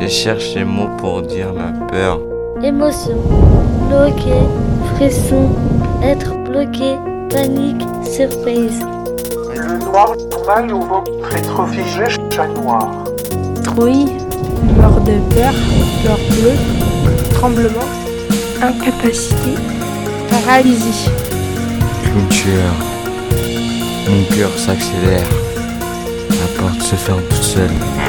Je cherche les mots pour dire ma peur. Émotion, bloqué, frisson, être bloqué, panique, surprise. Le noir mal ou votre être figé, chat noir. Trouille, mort de peur, fleur bleue, tremblement, incapacité, paralysie. Clôture. Mon cœur s'accélère. La porte se ferme toute seule.